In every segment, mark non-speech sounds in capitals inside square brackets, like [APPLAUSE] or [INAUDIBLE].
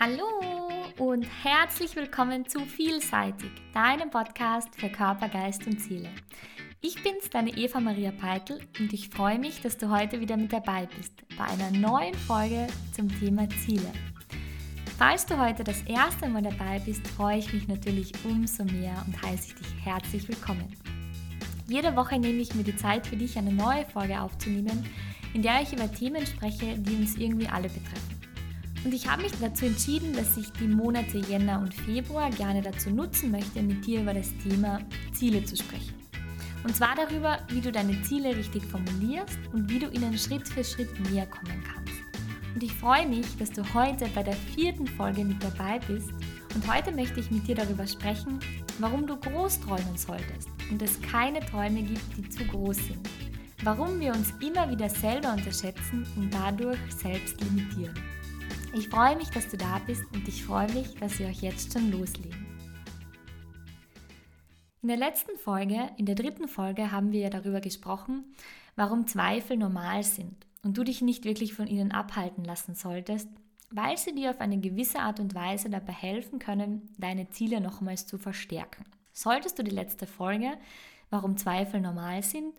Hallo und herzlich willkommen zu Vielseitig, deinem Podcast für Körper, Geist und Ziele. Ich bin's, deine Eva Maria Peitel und ich freue mich, dass du heute wieder mit dabei bist bei einer neuen Folge zum Thema Ziele. Falls du heute das erste Mal dabei bist, freue ich mich natürlich umso mehr und heiße dich herzlich willkommen. Jede Woche nehme ich mir die Zeit für dich, eine neue Folge aufzunehmen, in der ich über Themen spreche, die uns irgendwie alle betreffen. Und ich habe mich dazu entschieden, dass ich die Monate Jänner und Februar gerne dazu nutzen möchte, mit dir über das Thema Ziele zu sprechen. Und zwar darüber, wie du deine Ziele richtig formulierst und wie du ihnen Schritt für Schritt näher kommen kannst. Und ich freue mich, dass du heute bei der vierten Folge mit dabei bist. Und heute möchte ich mit dir darüber sprechen, warum du groß träumen solltest und es keine Träume gibt, die zu groß sind. Warum wir uns immer wieder selber unterschätzen und dadurch selbst limitieren. Ich freue mich, dass du da bist und ich freue mich, dass wir euch jetzt schon loslegen. In der letzten Folge, in der dritten Folge, haben wir ja darüber gesprochen, warum Zweifel normal sind und du dich nicht wirklich von ihnen abhalten lassen solltest, weil sie dir auf eine gewisse Art und Weise dabei helfen können, deine Ziele nochmals zu verstärken. Solltest du die letzte Folge, warum Zweifel normal sind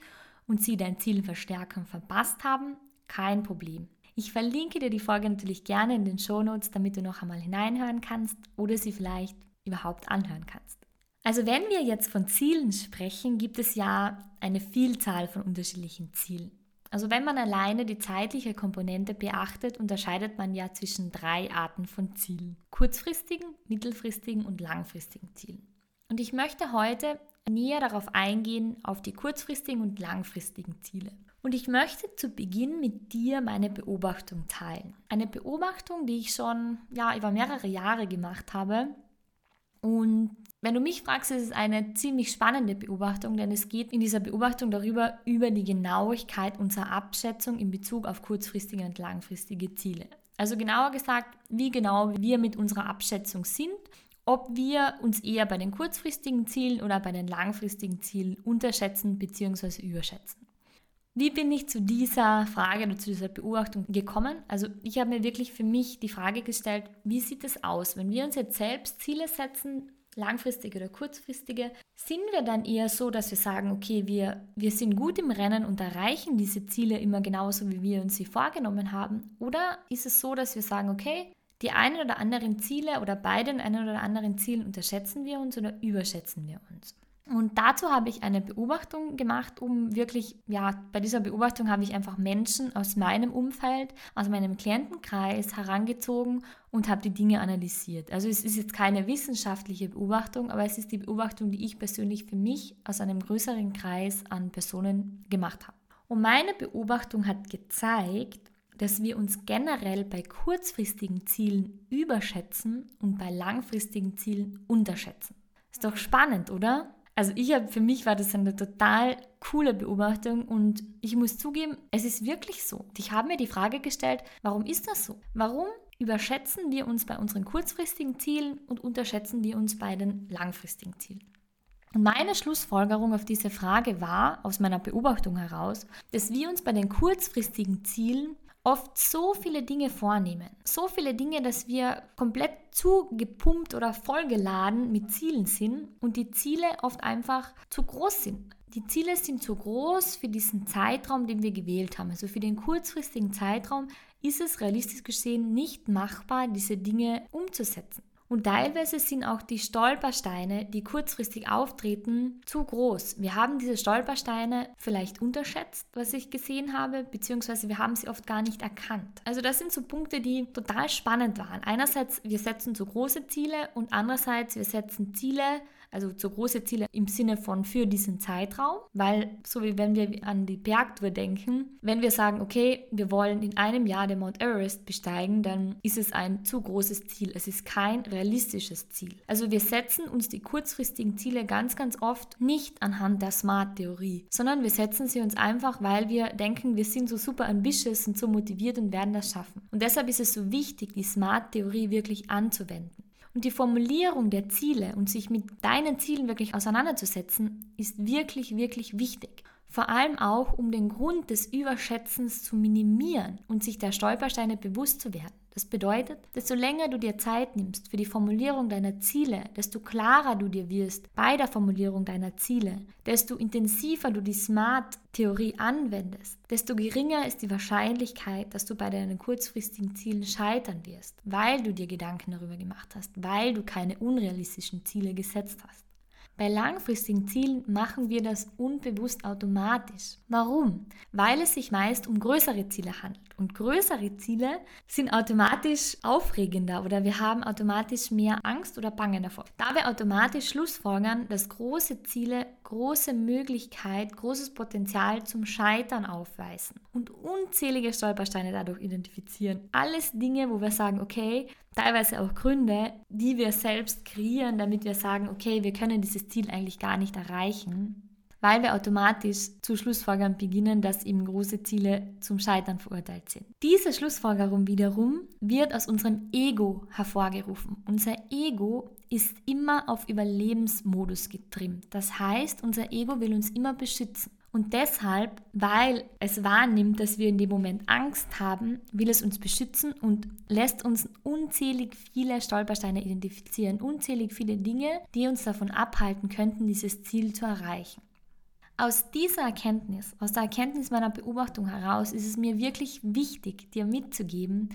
und sie dein Ziel verstärken verpasst haben, kein Problem. Ich verlinke dir die Folge natürlich gerne in den Shownotes, damit du noch einmal hineinhören kannst oder sie vielleicht überhaupt anhören kannst. Also wenn wir jetzt von Zielen sprechen, gibt es ja eine Vielzahl von unterschiedlichen Zielen. Also wenn man alleine die zeitliche Komponente beachtet, unterscheidet man ja zwischen drei Arten von Zielen. Kurzfristigen, mittelfristigen und langfristigen Zielen. Und ich möchte heute näher darauf eingehen, auf die kurzfristigen und langfristigen Ziele. Und ich möchte zu Beginn mit dir meine Beobachtung teilen. Eine Beobachtung, die ich schon ja, über mehrere Jahre gemacht habe. Und wenn du mich fragst, ist es eine ziemlich spannende Beobachtung, denn es geht in dieser Beobachtung darüber, über die Genauigkeit unserer Abschätzung in Bezug auf kurzfristige und langfristige Ziele. Also genauer gesagt, wie genau wir mit unserer Abschätzung sind, ob wir uns eher bei den kurzfristigen Zielen oder bei den langfristigen Zielen unterschätzen bzw. überschätzen. Wie bin ich zu dieser Frage oder zu dieser Beobachtung gekommen? Also ich habe mir wirklich für mich die Frage gestellt, wie sieht es aus, wenn wir uns jetzt selbst Ziele setzen, langfristige oder kurzfristige, sind wir dann eher so, dass wir sagen, okay, wir, wir sind gut im Rennen und erreichen diese Ziele immer genauso, wie wir uns sie vorgenommen haben? Oder ist es so, dass wir sagen, okay, die einen oder anderen Ziele oder bei den einen oder anderen Zielen unterschätzen wir uns oder überschätzen wir uns? Und dazu habe ich eine Beobachtung gemacht, um wirklich, ja, bei dieser Beobachtung habe ich einfach Menschen aus meinem Umfeld, aus meinem Klientenkreis herangezogen und habe die Dinge analysiert. Also es ist jetzt keine wissenschaftliche Beobachtung, aber es ist die Beobachtung, die ich persönlich für mich aus einem größeren Kreis an Personen gemacht habe. Und meine Beobachtung hat gezeigt, dass wir uns generell bei kurzfristigen Zielen überschätzen und bei langfristigen Zielen unterschätzen. Ist doch spannend, oder? Also ich habe, für mich war das eine total coole Beobachtung und ich muss zugeben, es ist wirklich so. Ich habe mir die Frage gestellt, warum ist das so? Warum überschätzen wir uns bei unseren kurzfristigen Zielen und unterschätzen wir uns bei den langfristigen Zielen? Und meine Schlussfolgerung auf diese Frage war, aus meiner Beobachtung heraus, dass wir uns bei den kurzfristigen Zielen oft so viele Dinge vornehmen. So viele Dinge, dass wir komplett zugepumpt oder vollgeladen mit Zielen sind und die Ziele oft einfach zu groß sind. Die Ziele sind zu groß für diesen Zeitraum, den wir gewählt haben. Also für den kurzfristigen Zeitraum ist es realistisch gesehen nicht machbar, diese Dinge umzusetzen. Und teilweise sind auch die Stolpersteine, die kurzfristig auftreten, zu groß. Wir haben diese Stolpersteine vielleicht unterschätzt, was ich gesehen habe, beziehungsweise wir haben sie oft gar nicht erkannt. Also das sind so Punkte, die total spannend waren. Einerseits, wir setzen zu große Ziele und andererseits, wir setzen Ziele, also zu große Ziele im Sinne von für diesen Zeitraum, weil so wie wenn wir an die Bergtour denken, wenn wir sagen, okay, wir wollen in einem Jahr den Mount Everest besteigen, dann ist es ein zu großes Ziel. Es ist kein realistisches Ziel. Also wir setzen uns die kurzfristigen Ziele ganz, ganz oft nicht anhand der Smart-Theorie, sondern wir setzen sie uns einfach, weil wir denken, wir sind so super ambitious und so motiviert und werden das schaffen. Und deshalb ist es so wichtig, die Smart-Theorie wirklich anzuwenden. Und die Formulierung der Ziele und sich mit deinen Zielen wirklich auseinanderzusetzen, ist wirklich, wirklich wichtig. Vor allem auch, um den Grund des Überschätzens zu minimieren und sich der Stolpersteine bewusst zu werden. Das bedeutet, desto länger du dir Zeit nimmst für die Formulierung deiner Ziele, desto klarer du dir wirst bei der Formulierung deiner Ziele, desto intensiver du die SMART-Theorie anwendest, desto geringer ist die Wahrscheinlichkeit, dass du bei deinen kurzfristigen Zielen scheitern wirst, weil du dir Gedanken darüber gemacht hast, weil du keine unrealistischen Ziele gesetzt hast. Bei langfristigen Zielen machen wir das unbewusst automatisch. Warum? Weil es sich meist um größere Ziele handelt. Und größere Ziele sind automatisch aufregender oder wir haben automatisch mehr Angst oder Bange davor. Da wir automatisch schlussfolgern, dass große Ziele große Möglichkeit, großes Potenzial zum Scheitern aufweisen und unzählige Stolpersteine dadurch identifizieren. Alles Dinge, wo wir sagen, okay, teilweise auch Gründe, die wir selbst kreieren, damit wir sagen, okay, wir können dieses Ziel eigentlich gar nicht erreichen, weil wir automatisch zu Schlussfolgern beginnen, dass eben große Ziele zum Scheitern verurteilt sind. Diese Schlussfolgerung wiederum wird aus unserem Ego hervorgerufen. Unser Ego ist immer auf Überlebensmodus getrimmt. Das heißt, unser Ego will uns immer beschützen. Und deshalb, weil es wahrnimmt, dass wir in dem Moment Angst haben, will es uns beschützen und lässt uns unzählig viele Stolpersteine identifizieren, unzählig viele Dinge, die uns davon abhalten könnten, dieses Ziel zu erreichen. Aus dieser Erkenntnis, aus der Erkenntnis meiner Beobachtung heraus, ist es mir wirklich wichtig, dir mitzugeben,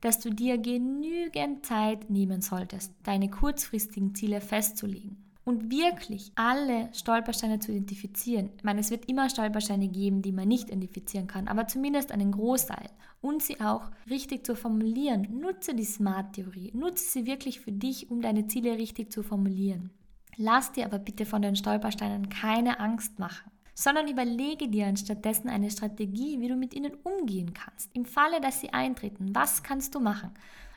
dass du dir genügend Zeit nehmen solltest, deine kurzfristigen Ziele festzulegen und wirklich alle Stolpersteine zu identifizieren. Ich meine, es wird immer Stolpersteine geben, die man nicht identifizieren kann, aber zumindest einen Großteil und sie auch richtig zu formulieren. Nutze die Smart-Theorie, nutze sie wirklich für dich, um deine Ziele richtig zu formulieren. Lass dir aber bitte von den Stolpersteinen keine Angst machen, sondern überlege dir anstattdessen eine Strategie, wie du mit ihnen umgehen kannst. Im Falle, dass sie eintreten, was kannst du machen?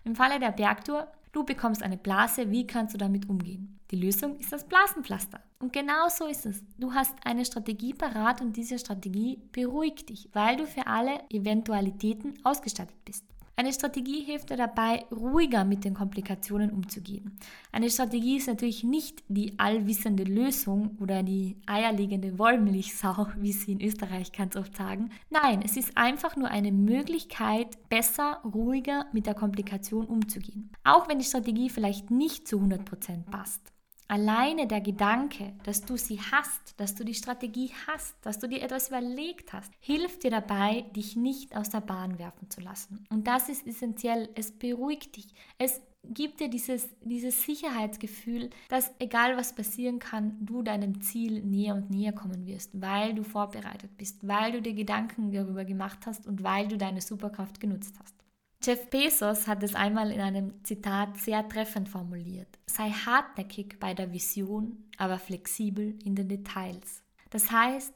Im Falle der Bergtour, du bekommst eine Blase, wie kannst du damit umgehen? Die Lösung ist das Blasenpflaster. Und genau so ist es. Du hast eine Strategie parat und diese Strategie beruhigt dich, weil du für alle Eventualitäten ausgestattet bist. Eine Strategie hilft dir dabei, ruhiger mit den Komplikationen umzugehen. Eine Strategie ist natürlich nicht die allwissende Lösung oder die eierlegende Wollmilchsau, [LAUGHS] wie sie in Österreich ganz oft sagen. Nein, es ist einfach nur eine Möglichkeit, besser, ruhiger mit der Komplikation umzugehen. Auch wenn die Strategie vielleicht nicht zu 100% passt. Alleine der Gedanke, dass du sie hast, dass du die Strategie hast, dass du dir etwas überlegt hast, hilft dir dabei, dich nicht aus der Bahn werfen zu lassen. Und das ist essentiell. Es beruhigt dich. Es gibt dir dieses, dieses Sicherheitsgefühl, dass egal was passieren kann, du deinem Ziel näher und näher kommen wirst, weil du vorbereitet bist, weil du dir Gedanken darüber gemacht hast und weil du deine Superkraft genutzt hast. Jeff Bezos hat es einmal in einem Zitat sehr treffend formuliert. Sei hartnäckig bei der Vision, aber flexibel in den Details. Das heißt,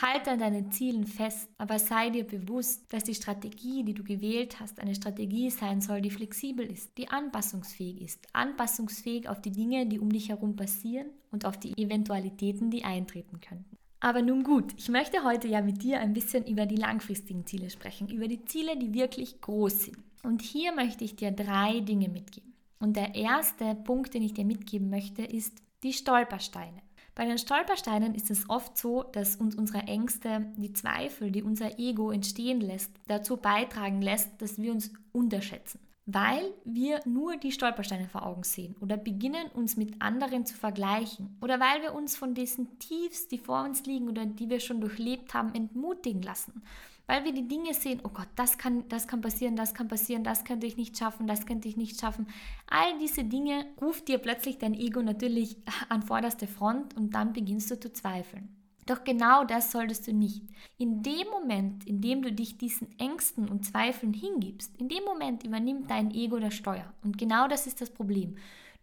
halte an deinen Zielen fest, aber sei dir bewusst, dass die Strategie, die du gewählt hast, eine Strategie sein soll, die flexibel ist, die anpassungsfähig ist. Anpassungsfähig auf die Dinge, die um dich herum passieren und auf die Eventualitäten, die eintreten könnten. Aber nun gut, ich möchte heute ja mit dir ein bisschen über die langfristigen Ziele sprechen, über die Ziele, die wirklich groß sind. Und hier möchte ich dir drei Dinge mitgeben. Und der erste Punkt, den ich dir mitgeben möchte, ist die Stolpersteine. Bei den Stolpersteinen ist es oft so, dass uns unsere Ängste, die Zweifel, die unser Ego entstehen lässt, dazu beitragen lässt, dass wir uns unterschätzen weil wir nur die Stolpersteine vor Augen sehen oder beginnen uns mit anderen zu vergleichen oder weil wir uns von diesen Tiefs, die vor uns liegen oder die wir schon durchlebt haben, entmutigen lassen. Weil wir die Dinge sehen, oh Gott, das kann, das kann passieren, das kann passieren, das könnte ich nicht schaffen, das könnte ich nicht schaffen. All diese Dinge ruft dir plötzlich dein Ego natürlich [LAUGHS] an vorderste Front und dann beginnst du zu zweifeln. Doch genau das solltest du nicht. In dem Moment, in dem du dich diesen Ängsten und Zweifeln hingibst, in dem Moment übernimmt dein Ego das Steuer. Und genau das ist das Problem.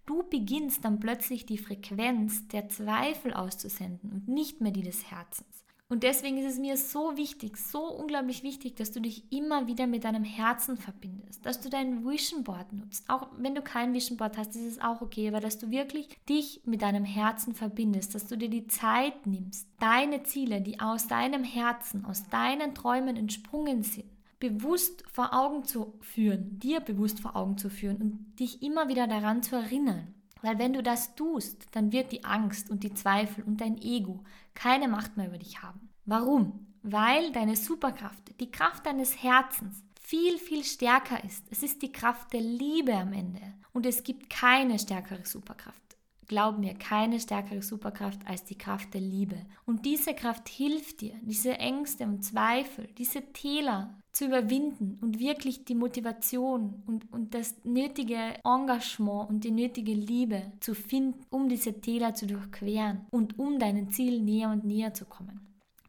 Du beginnst dann plötzlich die Frequenz der Zweifel auszusenden und nicht mehr die des Herzens. Und deswegen ist es mir so wichtig, so unglaublich wichtig, dass du dich immer wieder mit deinem Herzen verbindest, dass du dein Vision Board nutzt. Auch wenn du kein Vision Board hast, ist es auch okay, aber dass du wirklich dich mit deinem Herzen verbindest, dass du dir die Zeit nimmst, deine Ziele, die aus deinem Herzen, aus deinen Träumen entsprungen sind, bewusst vor Augen zu führen, dir bewusst vor Augen zu führen und dich immer wieder daran zu erinnern. Weil wenn du das tust, dann wird die Angst und die Zweifel und dein Ego keine Macht mehr über dich haben. Warum? Weil deine Superkraft, die Kraft deines Herzens, viel, viel stärker ist. Es ist die Kraft der Liebe am Ende. Und es gibt keine stärkere Superkraft. Glaub mir, keine stärkere Superkraft als die Kraft der Liebe. Und diese Kraft hilft dir, diese Ängste und Zweifel, diese Täler zu überwinden und wirklich die Motivation und, und das nötige Engagement und die nötige Liebe zu finden, um diese Täler zu durchqueren und um deinen Ziel näher und näher zu kommen.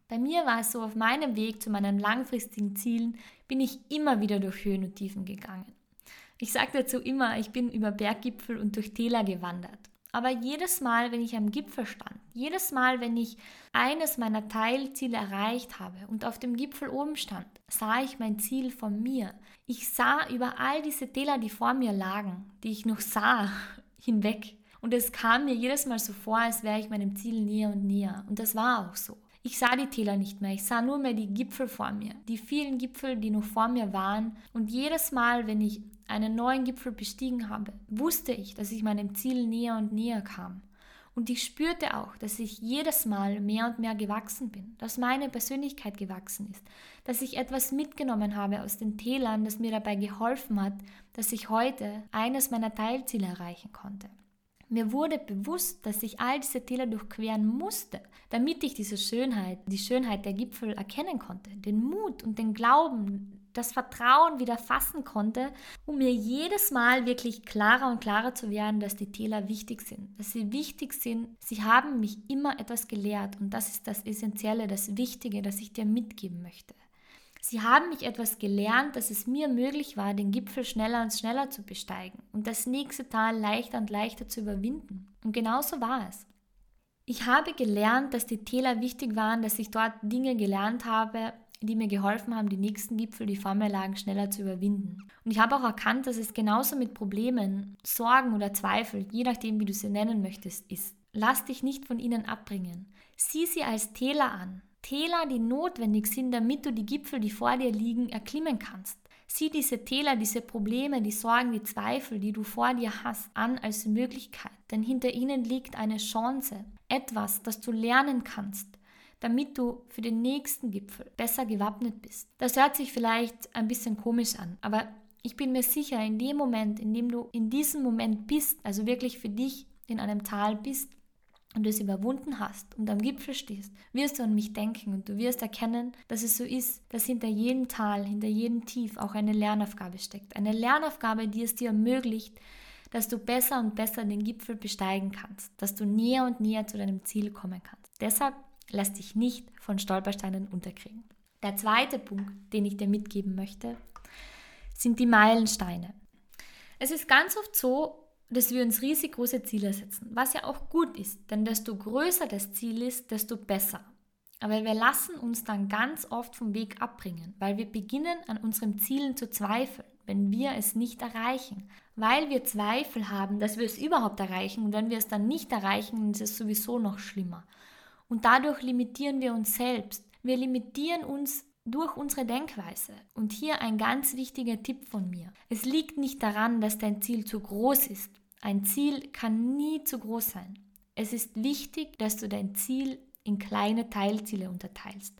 Bei mir war es so, auf meinem Weg zu meinen langfristigen Zielen bin ich immer wieder durch Höhen und Tiefen gegangen. Ich sage dazu immer, ich bin über Berggipfel und durch Täler gewandert. Aber jedes Mal, wenn ich am Gipfel stand, jedes Mal, wenn ich eines meiner Teilziele erreicht habe und auf dem Gipfel oben stand, sah ich mein Ziel von mir. Ich sah über all diese Täler, die vor mir lagen, die ich noch sah, [LAUGHS] hinweg. Und es kam mir jedes Mal so vor, als wäre ich meinem Ziel näher und näher. Und das war auch so. Ich sah die Täler nicht mehr, ich sah nur mehr die Gipfel vor mir, die vielen Gipfel, die noch vor mir waren. Und jedes Mal, wenn ich einen neuen Gipfel bestiegen habe, wusste ich, dass ich meinem Ziel näher und näher kam. Und ich spürte auch, dass ich jedes Mal mehr und mehr gewachsen bin, dass meine Persönlichkeit gewachsen ist, dass ich etwas mitgenommen habe aus den Tälern, das mir dabei geholfen hat, dass ich heute eines meiner Teilziele erreichen konnte. Mir wurde bewusst, dass ich all diese Täler durchqueren musste, damit ich diese Schönheit, die Schönheit der Gipfel erkennen konnte, den Mut und den Glauben, das Vertrauen wieder fassen konnte, um mir jedes Mal wirklich klarer und klarer zu werden, dass die Täler wichtig sind, dass sie wichtig sind. Sie haben mich immer etwas gelehrt und das ist das Essentielle, das Wichtige, das ich dir mitgeben möchte. Sie haben mich etwas gelernt, dass es mir möglich war, den Gipfel schneller und schneller zu besteigen und das nächste Tal leichter und leichter zu überwinden. Und genauso war es. Ich habe gelernt, dass die Täler wichtig waren, dass ich dort Dinge gelernt habe, die mir geholfen haben, die nächsten Gipfel, die vor mir lagen, schneller zu überwinden. Und ich habe auch erkannt, dass es genauso mit Problemen, Sorgen oder Zweifel, je nachdem, wie du sie nennen möchtest, ist. Lass dich nicht von ihnen abbringen. Sieh sie als Täler an. Täler, die notwendig sind, damit du die Gipfel, die vor dir liegen, erklimmen kannst. Sieh diese Täler, diese Probleme, die Sorgen, die Zweifel, die du vor dir hast, an als Möglichkeit, denn hinter ihnen liegt eine Chance, etwas, das du lernen kannst, damit du für den nächsten Gipfel besser gewappnet bist. Das hört sich vielleicht ein bisschen komisch an, aber ich bin mir sicher, in dem Moment, in dem du in diesem Moment bist, also wirklich für dich in einem Tal bist und du es überwunden hast und am Gipfel stehst, wirst du an mich denken und du wirst erkennen, dass es so ist, dass hinter jedem Tal, hinter jedem Tief auch eine Lernaufgabe steckt. Eine Lernaufgabe, die es dir ermöglicht, dass du besser und besser den Gipfel besteigen kannst, dass du näher und näher zu deinem Ziel kommen kannst. Deshalb Lass dich nicht von Stolpersteinen unterkriegen. Der zweite Punkt, den ich dir mitgeben möchte, sind die Meilensteine. Es ist ganz oft so, dass wir uns riesig große Ziele setzen, was ja auch gut ist, denn desto größer das Ziel ist, desto besser. Aber wir lassen uns dann ganz oft vom Weg abbringen, weil wir beginnen an unseren Zielen zu zweifeln, wenn wir es nicht erreichen, weil wir Zweifel haben, dass wir es überhaupt erreichen und wenn wir es dann nicht erreichen, ist es sowieso noch schlimmer. Und dadurch limitieren wir uns selbst. Wir limitieren uns durch unsere Denkweise. Und hier ein ganz wichtiger Tipp von mir. Es liegt nicht daran, dass dein Ziel zu groß ist. Ein Ziel kann nie zu groß sein. Es ist wichtig, dass du dein Ziel in kleine Teilziele unterteilst.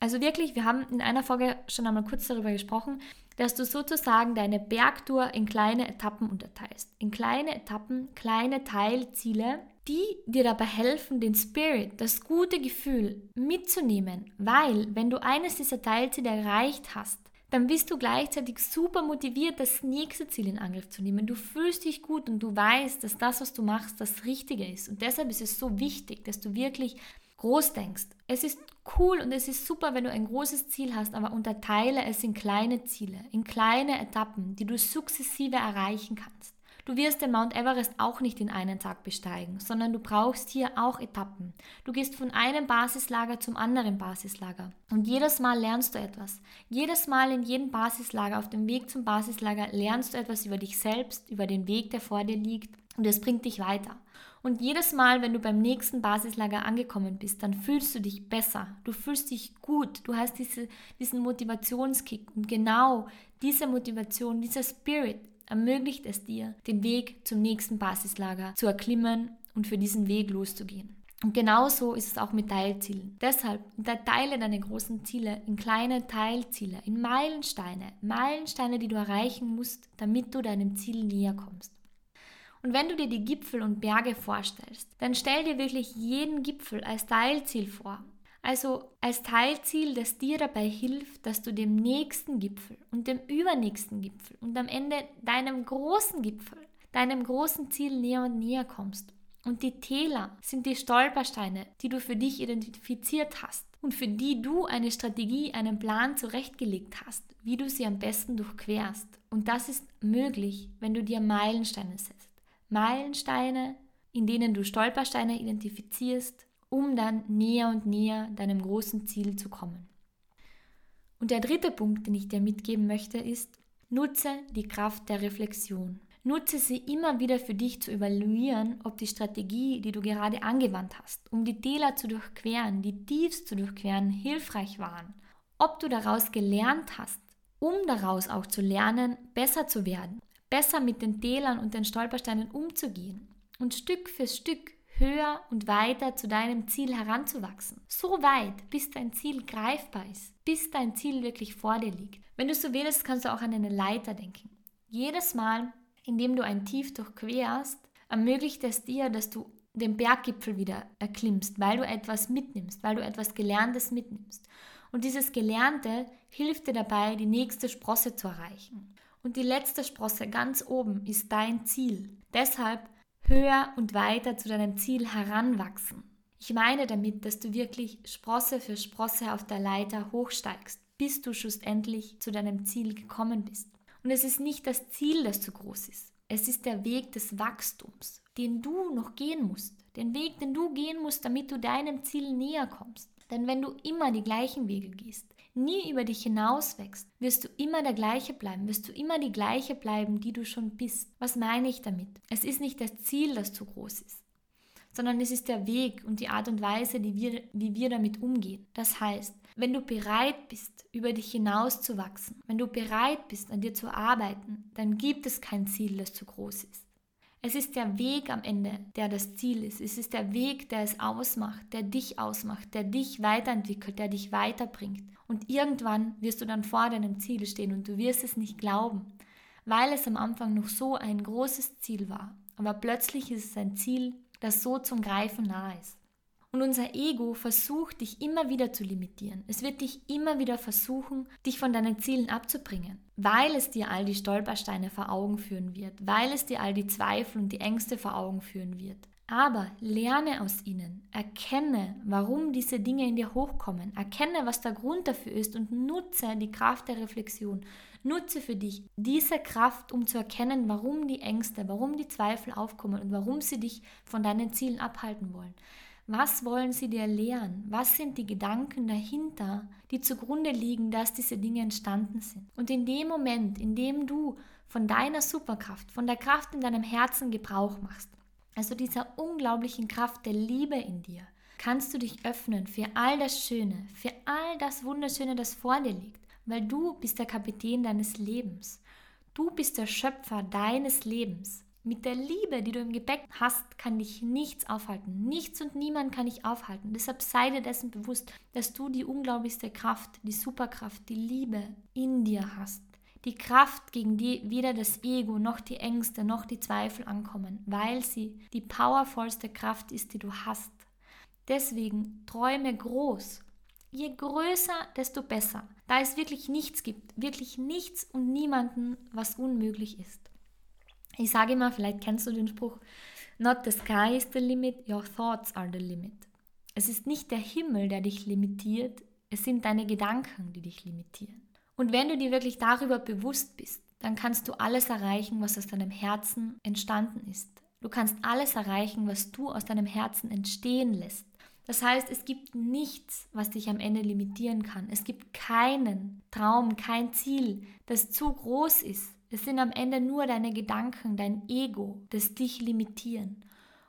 Also wirklich, wir haben in einer Folge schon einmal kurz darüber gesprochen, dass du sozusagen deine Bergtour in kleine Etappen unterteilst. In kleine Etappen, kleine Teilziele, die dir dabei helfen, den Spirit, das gute Gefühl mitzunehmen, weil wenn du eines dieser Teilziele erreicht hast, dann bist du gleichzeitig super motiviert, das nächste Ziel in Angriff zu nehmen. Du fühlst dich gut und du weißt, dass das, was du machst, das Richtige ist. Und deshalb ist es so wichtig, dass du wirklich groß denkst. Es ist cool und es ist super, wenn du ein großes Ziel hast, aber unterteile es in kleine Ziele, in kleine Etappen, die du sukzessive erreichen kannst. Du wirst den Mount Everest auch nicht in einen Tag besteigen, sondern du brauchst hier auch Etappen. Du gehst von einem Basislager zum anderen Basislager und jedes Mal lernst du etwas. Jedes Mal in jedem Basislager, auf dem Weg zum Basislager, lernst du etwas über dich selbst, über den Weg, der vor dir liegt und es bringt dich weiter. Und jedes Mal, wenn du beim nächsten Basislager angekommen bist, dann fühlst du dich besser. Du fühlst dich gut. Du hast diese, diesen Motivationskick. Und genau diese Motivation, dieser Spirit ermöglicht es dir, den Weg zum nächsten Basislager zu erklimmen und für diesen Weg loszugehen. Und genauso ist es auch mit Teilzielen. Deshalb unterteile deine großen Ziele in kleine Teilziele, in Meilensteine. Meilensteine, die du erreichen musst, damit du deinem Ziel näher kommst. Und wenn du dir die Gipfel und Berge vorstellst, dann stell dir wirklich jeden Gipfel als Teilziel vor. Also als Teilziel, das dir dabei hilft, dass du dem nächsten Gipfel und dem übernächsten Gipfel und am Ende deinem großen Gipfel, deinem großen Ziel näher und näher kommst. Und die Täler sind die Stolpersteine, die du für dich identifiziert hast und für die du eine Strategie, einen Plan zurechtgelegt hast, wie du sie am besten durchquerst. Und das ist möglich, wenn du dir Meilensteine setzt. Meilensteine, in denen du Stolpersteine identifizierst, um dann näher und näher deinem großen Ziel zu kommen. Und der dritte Punkt, den ich dir mitgeben möchte, ist, nutze die Kraft der Reflexion. Nutze sie immer wieder für dich zu evaluieren, ob die Strategie, die du gerade angewandt hast, um die Täler zu durchqueren, die Tiefs zu durchqueren, hilfreich waren. Ob du daraus gelernt hast, um daraus auch zu lernen, besser zu werden, besser mit den Tälern und den Stolpersteinen umzugehen und Stück für Stück höher und weiter zu deinem Ziel heranzuwachsen. So weit, bis dein Ziel greifbar ist, bis dein Ziel wirklich vor dir liegt. Wenn du so willst, kannst du auch an eine Leiter denken. Jedes Mal, indem du ein Tief durchquerst, ermöglicht es dir, dass du den Berggipfel wieder erklimmst, weil du etwas mitnimmst, weil du etwas Gelerntes mitnimmst. Und dieses Gelernte hilft dir dabei, die nächste Sprosse zu erreichen. Und die letzte Sprosse ganz oben ist dein Ziel. Deshalb höher und weiter zu deinem Ziel heranwachsen. Ich meine damit, dass du wirklich Sprosse für Sprosse auf der Leiter hochsteigst, bis du schlussendlich zu deinem Ziel gekommen bist. Und es ist nicht das Ziel, das zu groß ist. Es ist der Weg des Wachstums, den du noch gehen musst. Den Weg, den du gehen musst, damit du deinem Ziel näher kommst. Denn wenn du immer die gleichen Wege gehst, nie über dich hinaus wächst, wirst du immer der gleiche bleiben, wirst du immer die gleiche bleiben, die du schon bist. Was meine ich damit? Es ist nicht das Ziel, das zu groß ist, sondern es ist der Weg und die Art und Weise, wie wir, wie wir damit umgehen. Das heißt, wenn du bereit bist, über dich hinaus zu wachsen, wenn du bereit bist, an dir zu arbeiten, dann gibt es kein Ziel, das zu groß ist. Es ist der Weg am Ende, der das Ziel ist. Es ist der Weg, der es ausmacht, der dich ausmacht, der dich weiterentwickelt, der dich weiterbringt. Und irgendwann wirst du dann vor deinem Ziel stehen und du wirst es nicht glauben, weil es am Anfang noch so ein großes Ziel war. Aber plötzlich ist es ein Ziel, das so zum Greifen nahe ist. Und unser Ego versucht dich immer wieder zu limitieren. Es wird dich immer wieder versuchen, dich von deinen Zielen abzubringen, weil es dir all die Stolpersteine vor Augen führen wird, weil es dir all die Zweifel und die Ängste vor Augen führen wird. Aber lerne aus ihnen, erkenne, warum diese Dinge in dir hochkommen, erkenne, was der Grund dafür ist und nutze die Kraft der Reflexion. Nutze für dich diese Kraft, um zu erkennen, warum die Ängste, warum die Zweifel aufkommen und warum sie dich von deinen Zielen abhalten wollen. Was wollen sie dir lehren? Was sind die Gedanken dahinter, die zugrunde liegen, dass diese Dinge entstanden sind? Und in dem Moment, in dem du von deiner Superkraft, von der Kraft in deinem Herzen Gebrauch machst, also dieser unglaublichen Kraft der Liebe in dir, kannst du dich öffnen für all das Schöne, für all das Wunderschöne, das vor dir liegt, weil du bist der Kapitän deines Lebens. Du bist der Schöpfer deines Lebens. Mit der Liebe, die du im Gepäck hast, kann dich nichts aufhalten. Nichts und niemand kann dich aufhalten. Deshalb sei dir dessen bewusst, dass du die unglaublichste Kraft, die Superkraft, die Liebe in dir hast. Die Kraft, gegen die weder das Ego noch die Ängste noch die Zweifel ankommen, weil sie die powervollste Kraft ist, die du hast. Deswegen träume groß. Je größer, desto besser. Da es wirklich nichts gibt, wirklich nichts und niemanden, was unmöglich ist. Ich sage immer, vielleicht kennst du den Spruch, Not the sky is the limit, your thoughts are the limit. Es ist nicht der Himmel, der dich limitiert, es sind deine Gedanken, die dich limitieren. Und wenn du dir wirklich darüber bewusst bist, dann kannst du alles erreichen, was aus deinem Herzen entstanden ist. Du kannst alles erreichen, was du aus deinem Herzen entstehen lässt. Das heißt, es gibt nichts, was dich am Ende limitieren kann. Es gibt keinen Traum, kein Ziel, das zu groß ist, es sind am Ende nur deine Gedanken, dein Ego, das dich limitieren.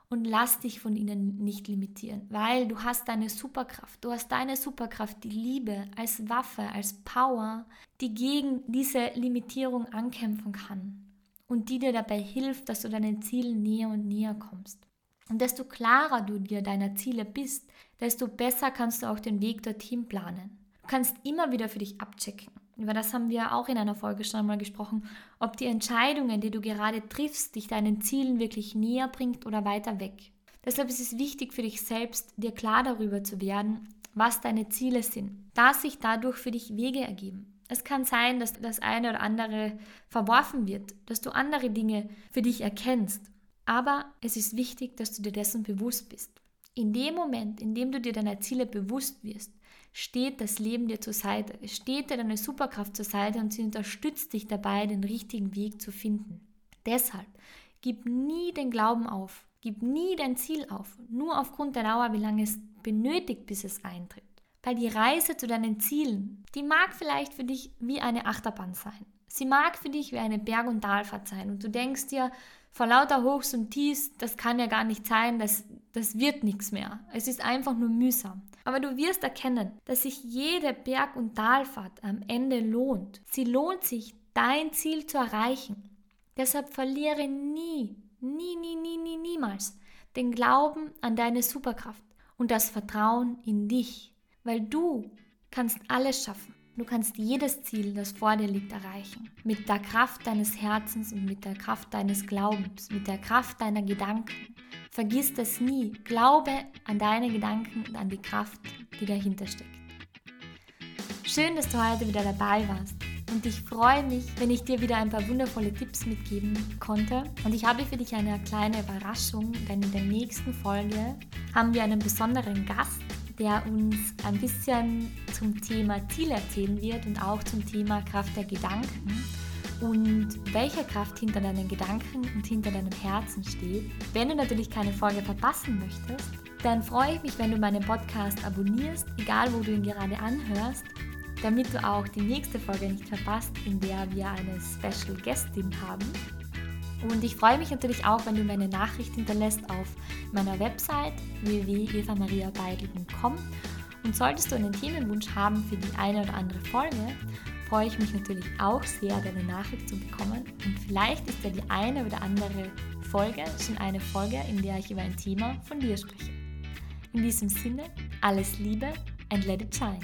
Und lass dich von ihnen nicht limitieren, weil du hast deine Superkraft. Du hast deine Superkraft, die Liebe als Waffe, als Power, die gegen diese Limitierung ankämpfen kann und die dir dabei hilft, dass du deinen Zielen näher und näher kommst. Und desto klarer du dir deiner Ziele bist, desto besser kannst du auch den Weg dorthin planen. Du kannst immer wieder für dich abchecken. Über das haben wir auch in einer Folge schon einmal gesprochen, ob die Entscheidungen, die du gerade triffst, dich deinen Zielen wirklich näher bringt oder weiter weg. Deshalb ist es wichtig für dich selbst, dir klar darüber zu werden, was deine Ziele sind, dass sich dadurch für dich Wege ergeben. Es kann sein, dass das eine oder andere verworfen wird, dass du andere Dinge für dich erkennst. Aber es ist wichtig, dass du dir dessen bewusst bist. In dem Moment, in dem du dir deiner Ziele bewusst wirst, steht das Leben dir zur Seite. Es steht dir deine Superkraft zur Seite und sie unterstützt dich dabei, den richtigen Weg zu finden. Deshalb gib nie den Glauben auf, gib nie dein Ziel auf, nur aufgrund der Dauer, wie lange es benötigt, bis es eintritt. Weil die Reise zu deinen Zielen, die mag vielleicht für dich wie eine Achterbahn sein. Sie mag für dich wie eine Berg- und Talfahrt sein und du denkst dir, vor lauter Hochs und Tiefs, das kann ja gar nicht sein, das, das wird nichts mehr. Es ist einfach nur mühsam. Aber du wirst erkennen, dass sich jede Berg- und Talfahrt am Ende lohnt. Sie lohnt sich, dein Ziel zu erreichen. Deshalb verliere nie, nie, nie, nie, nie, niemals den Glauben an deine Superkraft und das Vertrauen in dich, weil du kannst alles schaffen. Du kannst jedes Ziel, das vor dir liegt, erreichen. Mit der Kraft deines Herzens und mit der Kraft deines Glaubens, mit der Kraft deiner Gedanken. Vergiss das nie. Glaube an deine Gedanken und an die Kraft, die dahinter steckt. Schön, dass du heute wieder dabei warst. Und ich freue mich, wenn ich dir wieder ein paar wundervolle Tipps mitgeben konnte. Und ich habe für dich eine kleine Überraschung, denn in der nächsten Folge haben wir einen besonderen Gast der uns ein bisschen zum Thema Ziel erzählen wird und auch zum Thema Kraft der Gedanken und welche Kraft hinter deinen Gedanken und hinter deinem Herzen steht. Wenn du natürlich keine Folge verpassen möchtest, dann freue ich mich, wenn du meinen Podcast abonnierst, egal wo du ihn gerade anhörst, damit du auch die nächste Folge nicht verpasst, in der wir eine Special Guestin haben. Und ich freue mich natürlich auch, wenn du mir eine Nachricht hinterlässt auf meiner Website www.evamariabeidel.com. Und solltest du einen Themenwunsch haben für die eine oder andere Folge, freue ich mich natürlich auch sehr, deine Nachricht zu bekommen. Und vielleicht ist ja die eine oder andere Folge schon eine Folge, in der ich über ein Thema von dir spreche. In diesem Sinne, alles Liebe and let it shine.